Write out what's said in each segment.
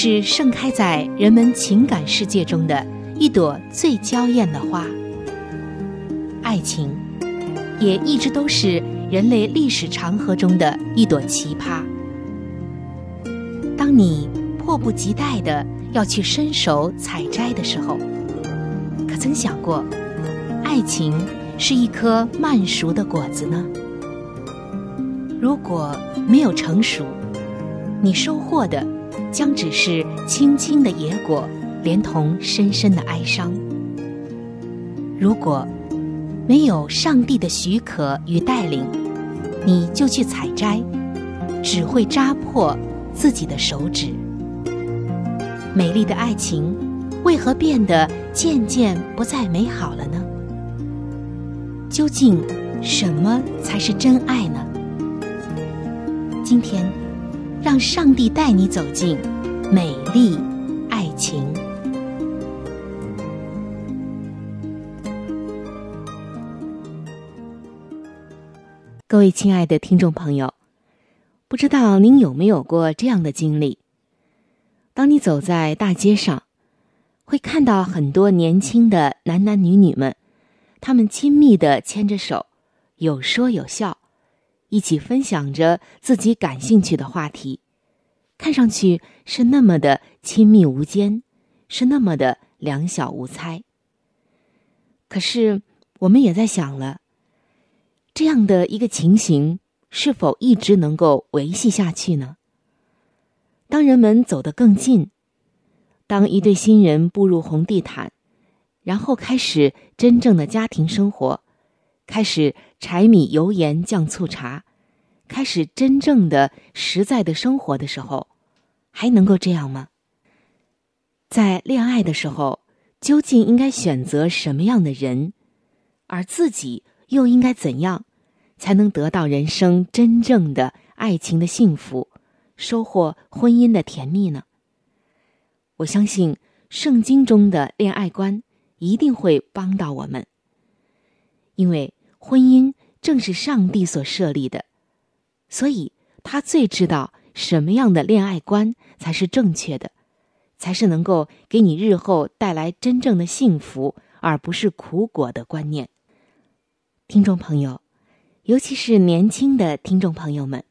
是盛开在人们情感世界中的一朵最娇艳的花。爱情也一直都是人类历史长河中的一朵奇葩。当你迫不及待的要去伸手采摘的时候，可曾想过，爱情是一颗慢熟的果子呢？如果没有成熟，你收获的将只是青青的野果，连同深深的哀伤。如果没有上帝的许可与带领，你就去采摘，只会扎破自己的手指。美丽的爱情为何变得渐渐不再美好了呢？究竟什么才是真爱呢？今天。让上帝带你走进美丽爱情。各位亲爱的听众朋友，不知道您有没有过这样的经历？当你走在大街上，会看到很多年轻的男男女女们，他们亲密的牵着手，有说有笑。一起分享着自己感兴趣的话题，看上去是那么的亲密无间，是那么的两小无猜。可是，我们也在想了，这样的一个情形是否一直能够维系下去呢？当人们走得更近，当一对新人步入红地毯，然后开始真正的家庭生活。开始柴米油盐酱醋茶，开始真正的实在的生活的时候，还能够这样吗？在恋爱的时候，究竟应该选择什么样的人，而自己又应该怎样，才能得到人生真正的爱情的幸福，收获婚姻的甜蜜呢？我相信圣经中的恋爱观一定会帮到我们，因为。婚姻正是上帝所设立的，所以他最知道什么样的恋爱观才是正确的，才是能够给你日后带来真正的幸福，而不是苦果的观念。听众朋友，尤其是年轻的听众朋友们，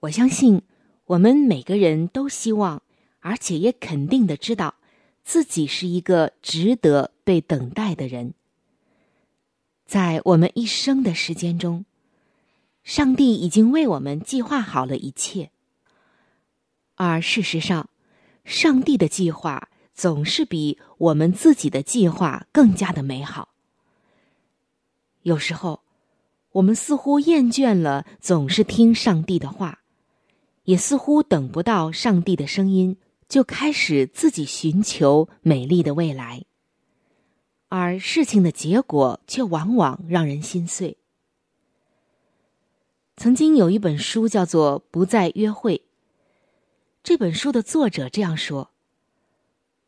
我相信我们每个人都希望，而且也肯定的知道，自己是一个值得被等待的人。在我们一生的时间中，上帝已经为我们计划好了一切。而事实上，上帝的计划总是比我们自己的计划更加的美好。有时候，我们似乎厌倦了总是听上帝的话，也似乎等不到上帝的声音，就开始自己寻求美丽的未来。而事情的结果却往往让人心碎。曾经有一本书叫做《不再约会》。这本书的作者这样说：“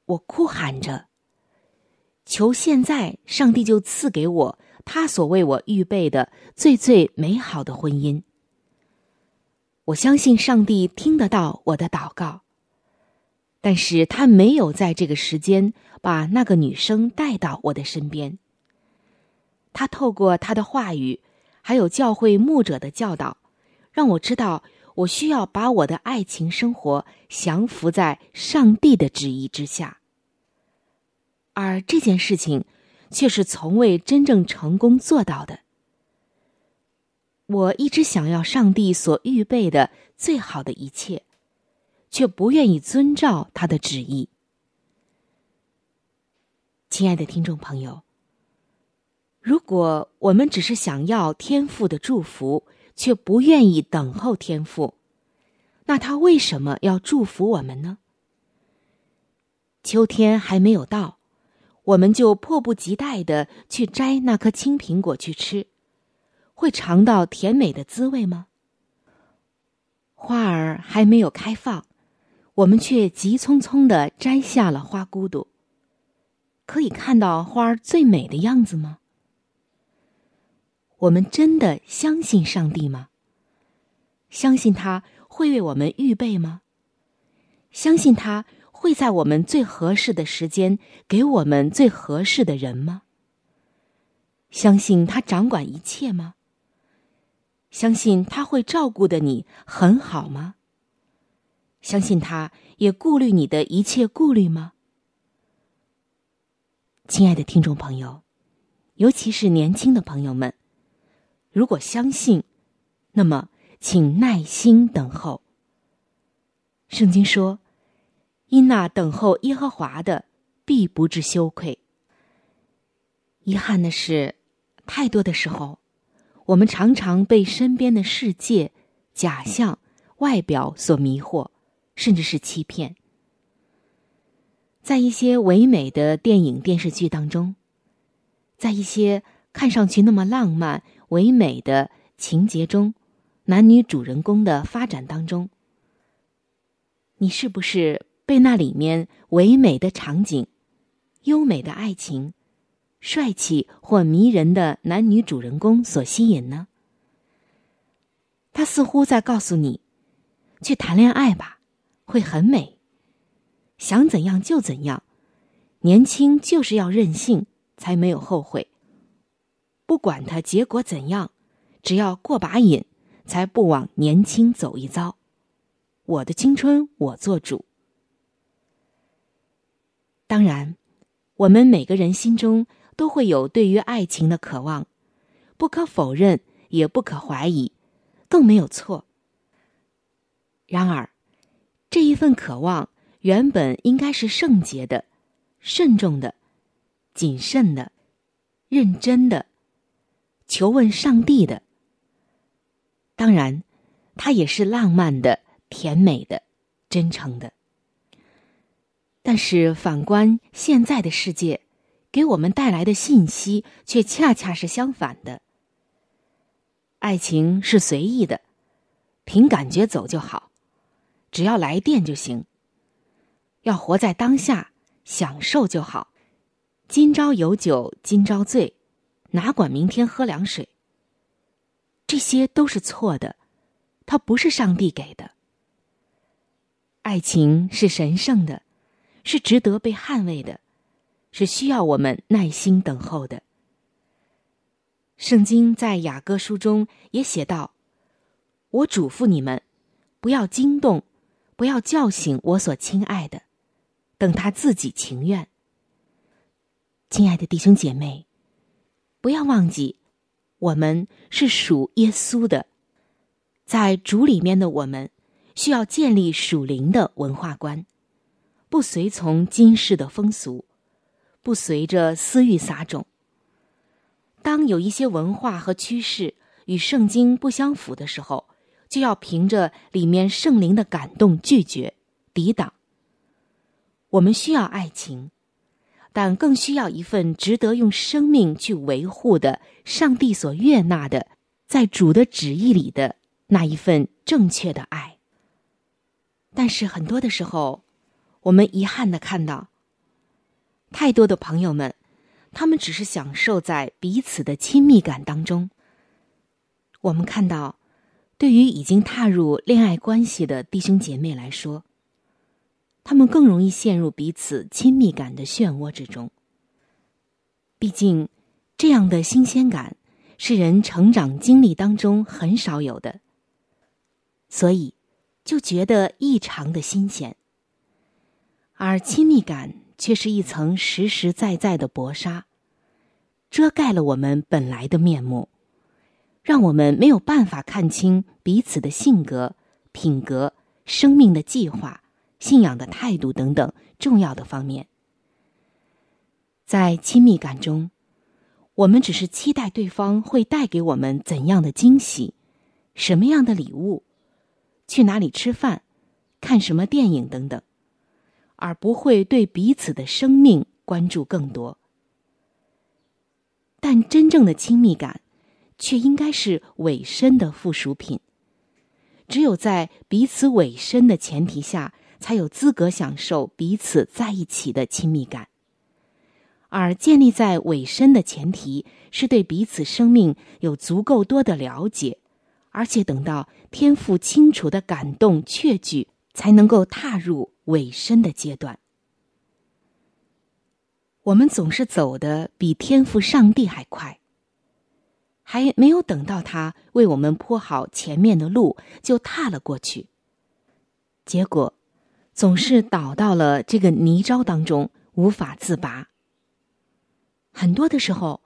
我哭喊着，求现在上帝就赐给我他所为我预备的最最美好的婚姻。我相信上帝听得到我的祷告，但是他没有在这个时间把那个女生带到我的身边。他透过他的话语，还有教会牧者的教导，让我知道我需要把我的爱情生活降服在上帝的旨意之下。而这件事情，却是从未真正成功做到的。我一直想要上帝所预备的最好的一切。却不愿意遵照他的旨意。亲爱的听众朋友，如果我们只是想要天父的祝福，却不愿意等候天父，那他为什么要祝福我们呢？秋天还没有到，我们就迫不及待的去摘那颗青苹果去吃，会尝到甜美的滋味吗？花儿还没有开放。我们却急匆匆的摘下了花骨朵。可以看到花儿最美的样子吗？我们真的相信上帝吗？相信他会为我们预备吗？相信他会在我们最合适的时间给我们最合适的人吗？相信他掌管一切吗？相信他会照顾的你很好吗？相信他也顾虑你的一切顾虑吗？亲爱的听众朋友，尤其是年轻的朋友们，如果相信，那么请耐心等候。圣经说：“因那等候耶和华的，必不致羞愧。”遗憾的是，太多的时候，我们常常被身边的世界、假象、外表所迷惑。甚至是欺骗，在一些唯美的电影电视剧当中，在一些看上去那么浪漫唯美的情节中，男女主人公的发展当中，你是不是被那里面唯美的场景、优美的爱情、帅气或迷人的男女主人公所吸引呢？他似乎在告诉你，去谈恋爱吧。会很美，想怎样就怎样，年轻就是要任性，才没有后悔。不管他结果怎样，只要过把瘾，才不枉年轻走一遭。我的青春我做主。当然，我们每个人心中都会有对于爱情的渴望，不可否认，也不可怀疑，更没有错。然而。这一份渴望原本应该是圣洁的、慎重的、谨慎的、认真的，求问上帝的。当然，它也是浪漫的、甜美的、真诚的。但是，反观现在的世界，给我们带来的信息却恰恰是相反的。爱情是随意的，凭感觉走就好。只要来电就行。要活在当下，享受就好。今朝有酒今朝醉，哪管明天喝凉水。这些都是错的，它不是上帝给的。爱情是神圣的，是值得被捍卫的，是需要我们耐心等候的。圣经在雅各书中也写道：“我嘱咐你们，不要惊动。”不要叫醒我所亲爱的，等他自己情愿。亲爱的弟兄姐妹，不要忘记，我们是属耶稣的，在主里面的我们，需要建立属灵的文化观，不随从今世的风俗，不随着私欲撒种。当有一些文化和趋势与圣经不相符的时候，就要凭着里面圣灵的感动拒绝、抵挡。我们需要爱情，但更需要一份值得用生命去维护的上帝所悦纳的，在主的旨意里的那一份正确的爱。但是很多的时候，我们遗憾的看到，太多的朋友们，他们只是享受在彼此的亲密感当中。我们看到。对于已经踏入恋爱关系的弟兄姐妹来说，他们更容易陷入彼此亲密感的漩涡之中。毕竟，这样的新鲜感是人成长经历当中很少有的，所以就觉得异常的新鲜。而亲密感却是一层实实在在的薄纱，遮盖了我们本来的面目，让我们没有办法看清彼此的性格、品格、生命的计划、信仰的态度等等重要的方面。在亲密感中，我们只是期待对方会带给我们怎样的惊喜，什么样的礼物，去哪里吃饭，看什么电影等等。而不会对彼此的生命关注更多，但真正的亲密感，却应该是委身的附属品。只有在彼此委身的前提下，才有资格享受彼此在一起的亲密感。而建立在委身的前提，是对彼此生命有足够多的了解，而且等到天赋清楚的感动确据，才能够踏入。尾声的阶段，我们总是走的比天赋上帝还快，还没有等到他为我们铺好前面的路，就踏了过去。结果，总是倒到了这个泥沼当中，无法自拔。很多的时候，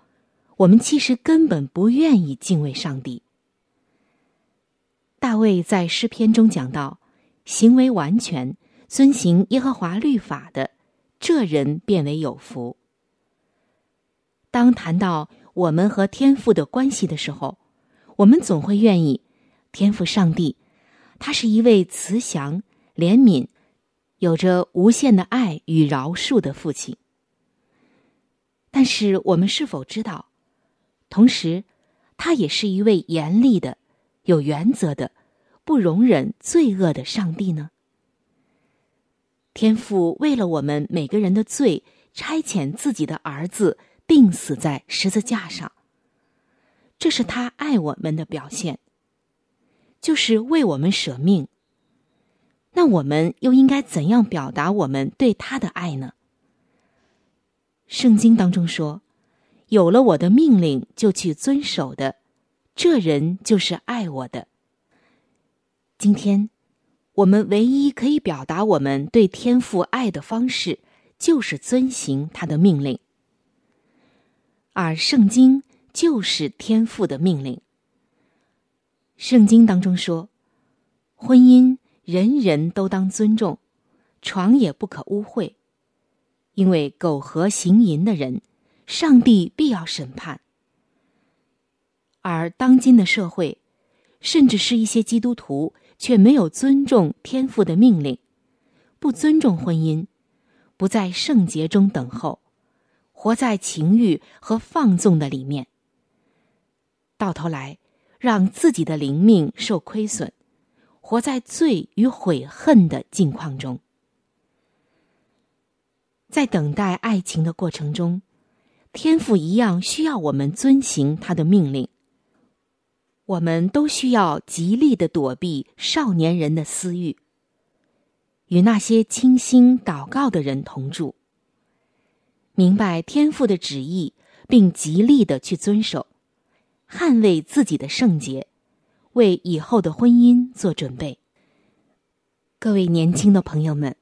我们其实根本不愿意敬畏上帝。大卫在诗篇中讲到，行为完全。遵行耶和华律法的，这人变为有福。当谈到我们和天父的关系的时候，我们总会愿意天父上帝，他是一位慈祥、怜悯、有着无限的爱与饶恕的父亲。但是，我们是否知道，同时，他也是一位严厉的、有原则的、不容忍罪恶的上帝呢？天父为了我们每个人的罪，差遣自己的儿子钉死在十字架上。这是他爱我们的表现，就是为我们舍命。那我们又应该怎样表达我们对他的爱呢？圣经当中说：“有了我的命令就去遵守的，这人就是爱我的。”今天。我们唯一可以表达我们对天父爱的方式，就是遵行他的命令。而圣经就是天父的命令。圣经当中说，婚姻人人都当尊重，床也不可污秽，因为苟合行淫的人，上帝必要审判。而当今的社会，甚至是一些基督徒。却没有尊重天父的命令，不尊重婚姻，不在圣洁中等候，活在情欲和放纵的里面，到头来让自己的灵命受亏损，活在罪与悔恨的境况中。在等待爱情的过程中，天父一样需要我们遵行他的命令。我们都需要极力的躲避少年人的私欲，与那些倾心祷告的人同住，明白天父的旨意，并极力的去遵守，捍卫自己的圣洁，为以后的婚姻做准备。各位年轻的朋友们，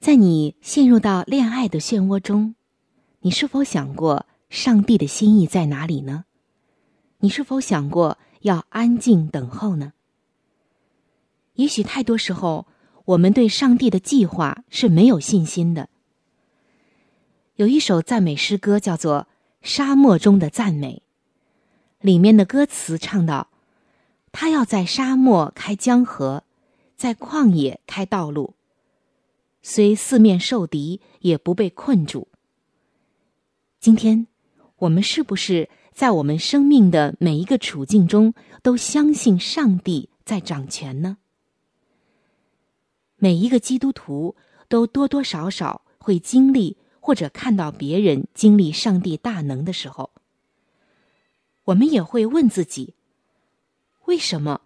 在你陷入到恋爱的漩涡中，你是否想过上帝的心意在哪里呢？你是否想过要安静等候呢？也许太多时候，我们对上帝的计划是没有信心的。有一首赞美诗歌叫做《沙漠中的赞美》，里面的歌词唱道：“他要在沙漠开江河，在旷野开道路，虽四面受敌，也不被困住。”今天，我们是不是？在我们生命的每一个处境中，都相信上帝在掌权呢。每一个基督徒都多多少少会经历或者看到别人经历上帝大能的时候，我们也会问自己：为什么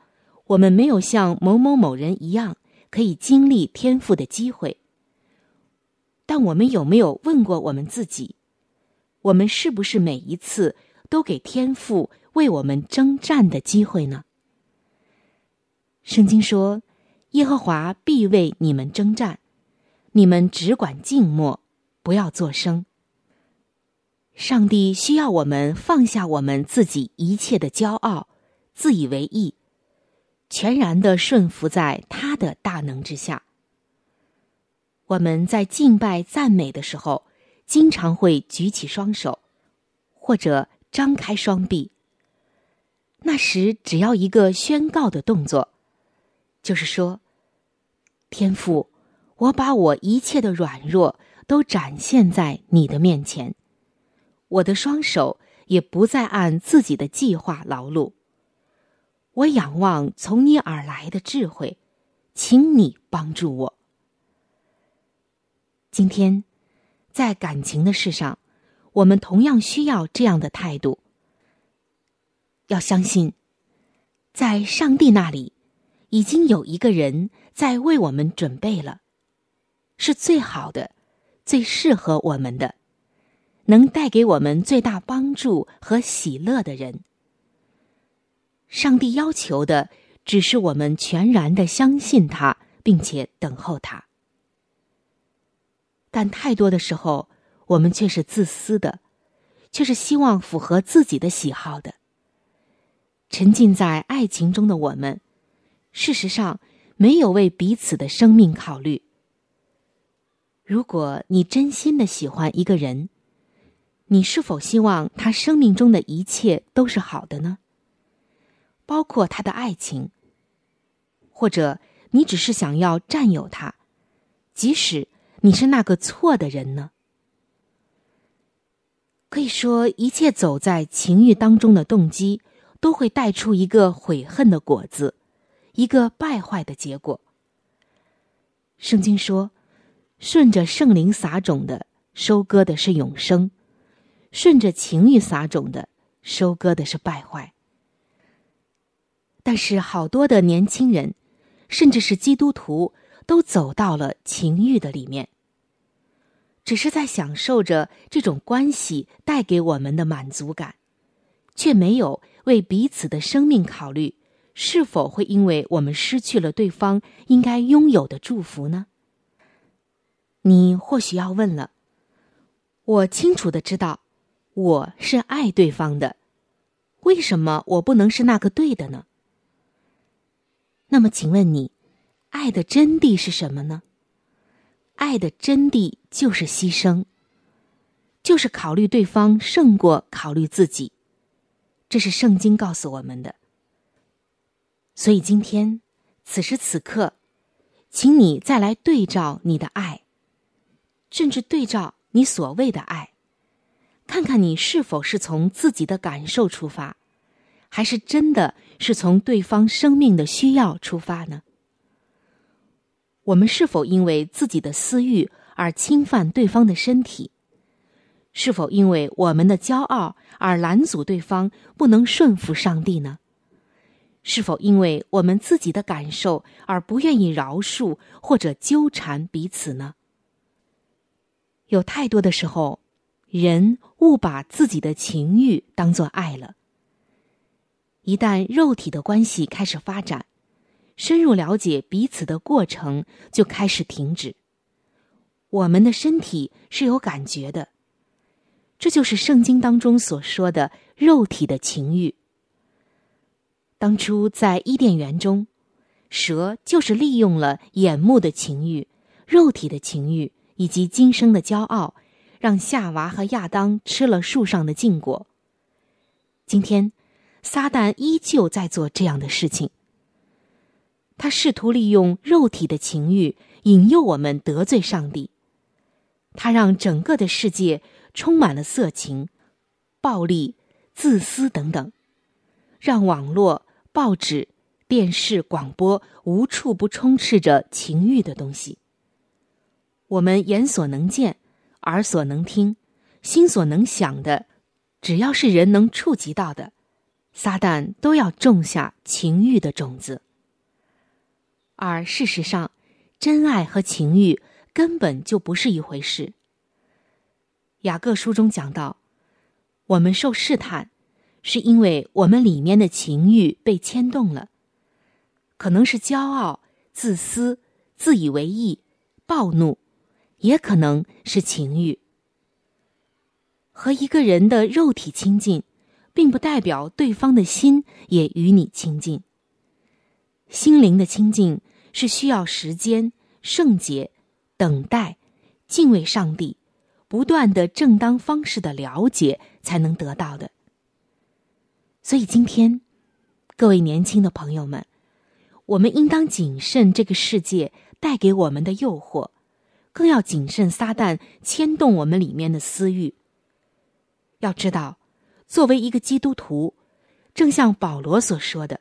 我们没有像某某某人一样可以经历天赋的机会。但我们有没有问过我们自己：我们是不是每一次都给天赋为我们征战的机会呢？圣经说：“耶和华必为你们征战，你们只管静默，不要作声。”上帝需要我们放下我们自己一切的骄傲、自以为意，全然的顺服在他的大能之下。我们在敬拜赞美的时候，经常会举起双手，或者张开双臂。那时只要一个宣告的动作，就是说：“天父，我把我一切的软弱都展现在你的面前。”我的双手也不再按自己的计划劳碌。我仰望从你而来的智慧，请你帮助我。今天，在感情的事上，我们同样需要这样的态度。要相信，在上帝那里，已经有一个人在为我们准备了，是最好的、最适合我们的。能带给我们最大帮助和喜乐的人，上帝要求的只是我们全然的相信他，并且等候他。但太多的时候，我们却是自私的，却是希望符合自己的喜好的。沉浸在爱情中的我们，事实上没有为彼此的生命考虑。如果你真心的喜欢一个人，你是否希望他生命中的一切都是好的呢？包括他的爱情，或者你只是想要占有他，即使你是那个错的人呢？可以说，一切走在情欲当中的动机，都会带出一个悔恨的果子，一个败坏的结果。圣经说：“顺着圣灵撒种的，收割的是永生。”顺着情欲撒种的，收割的是败坏。但是好多的年轻人，甚至是基督徒，都走到了情欲的里面，只是在享受着这种关系带给我们的满足感，却没有为彼此的生命考虑，是否会因为我们失去了对方应该拥有的祝福呢？你或许要问了，我清楚的知道。我是爱对方的，为什么我不能是那个对的呢？那么，请问你，爱的真谛是什么呢？爱的真谛就是牺牲，就是考虑对方胜过考虑自己，这是圣经告诉我们的。所以，今天此时此刻，请你再来对照你的爱，甚至对照你所谓的爱。看看你是否是从自己的感受出发，还是真的是从对方生命的需要出发呢？我们是否因为自己的私欲而侵犯对方的身体？是否因为我们的骄傲而拦阻对方不能顺服上帝呢？是否因为我们自己的感受而不愿意饶恕或者纠缠彼此呢？有太多的时候。人误把自己的情欲当做爱了。一旦肉体的关系开始发展，深入了解彼此的过程就开始停止。我们的身体是有感觉的，这就是圣经当中所说的肉体的情欲。当初在伊甸园中，蛇就是利用了眼目的情欲、肉体的情欲以及今生的骄傲。让夏娃和亚当吃了树上的禁果。今天，撒旦依旧在做这样的事情。他试图利用肉体的情欲引诱我们得罪上帝。他让整个的世界充满了色情、暴力、自私等等，让网络、报纸、电视、广播无处不充斥着情欲的东西。我们眼所能见。耳所能听，心所能想的，只要是人能触及到的，撒旦都要种下情欲的种子。而事实上，真爱和情欲根本就不是一回事。雅各书中讲到，我们受试探，是因为我们里面的情欲被牵动了，可能是骄傲、自私、自以为意、暴怒，也可能是情欲。和一个人的肉体亲近，并不代表对方的心也与你亲近。心灵的亲近是需要时间、圣洁、等待、敬畏上帝。不断的正当方式的了解才能得到的。所以今天，各位年轻的朋友们，我们应当谨慎这个世界带给我们的诱惑，更要谨慎撒旦牵动我们里面的私欲。要知道，作为一个基督徒，正像保罗所说的，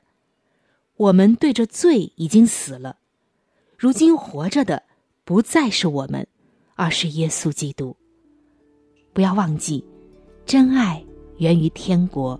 我们对着罪已经死了，如今活着的不再是我们，而是耶稣基督。不要忘记，真爱源于天国。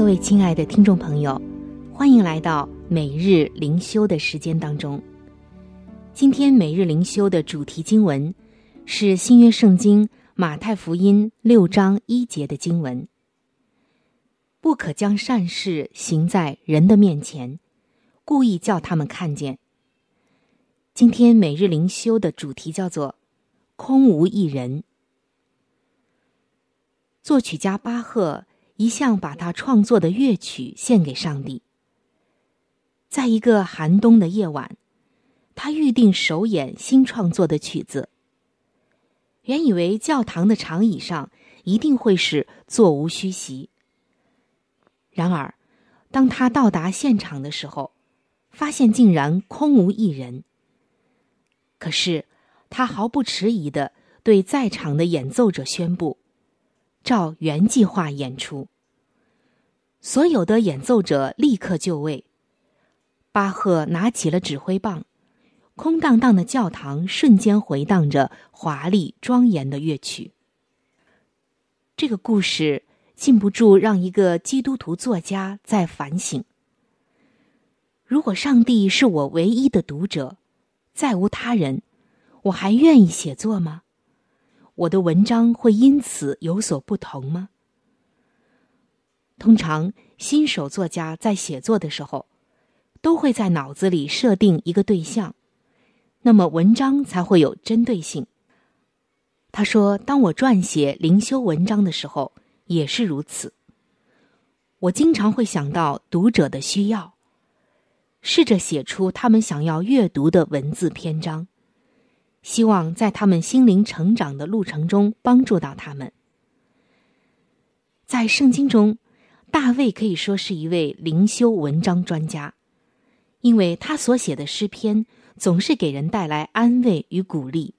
各位亲爱的听众朋友，欢迎来到每日灵修的时间当中。今天每日灵修的主题经文。是新约圣经马太福音六章一节的经文。不可将善事行在人的面前，故意叫他们看见。今天每日灵修的主题叫做“空无一人”。作曲家巴赫一向把他创作的乐曲献给上帝。在一个寒冬的夜晚，他预定首演新创作的曲子。原以为教堂的长椅上一定会是座无虚席。然而，当他到达现场的时候，发现竟然空无一人。可是，他毫不迟疑的对在场的演奏者宣布：“照原计划演出。”所有的演奏者立刻就位。巴赫拿起了指挥棒。空荡荡的教堂瞬间回荡着华丽庄严的乐曲。这个故事禁不住让一个基督徒作家在反省：如果上帝是我唯一的读者，再无他人，我还愿意写作吗？我的文章会因此有所不同吗？通常，新手作家在写作的时候，都会在脑子里设定一个对象。那么文章才会有针对性。他说：“当我撰写灵修文章的时候，也是如此。我经常会想到读者的需要，试着写出他们想要阅读的文字篇章，希望在他们心灵成长的路程中帮助到他们。在圣经中，大卫可以说是一位灵修文章专家，因为他所写的诗篇。”总是给人带来安慰与鼓励。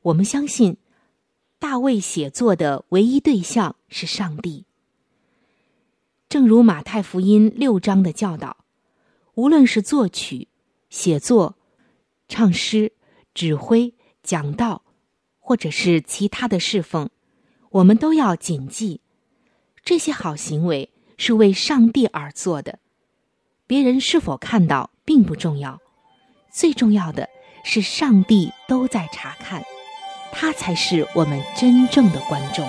我们相信，大卫写作的唯一对象是上帝。正如马太福音六章的教导，无论是作曲、写作、唱诗、指挥、讲道，或者是其他的侍奉，我们都要谨记，这些好行为是为上帝而做的。别人是否看到并不重要。最重要的是，上帝都在查看，他才是我们真正的观众。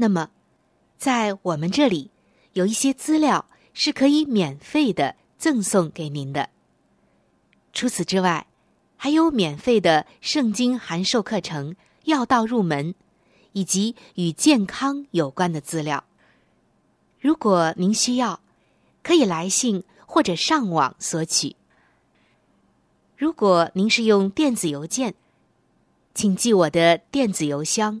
那么，在我们这里有一些资料是可以免费的赠送给您的。除此之外，还有免费的圣经函授课程、要道入门，以及与健康有关的资料。如果您需要，可以来信或者上网索取。如果您是用电子邮件，请记我的电子邮箱。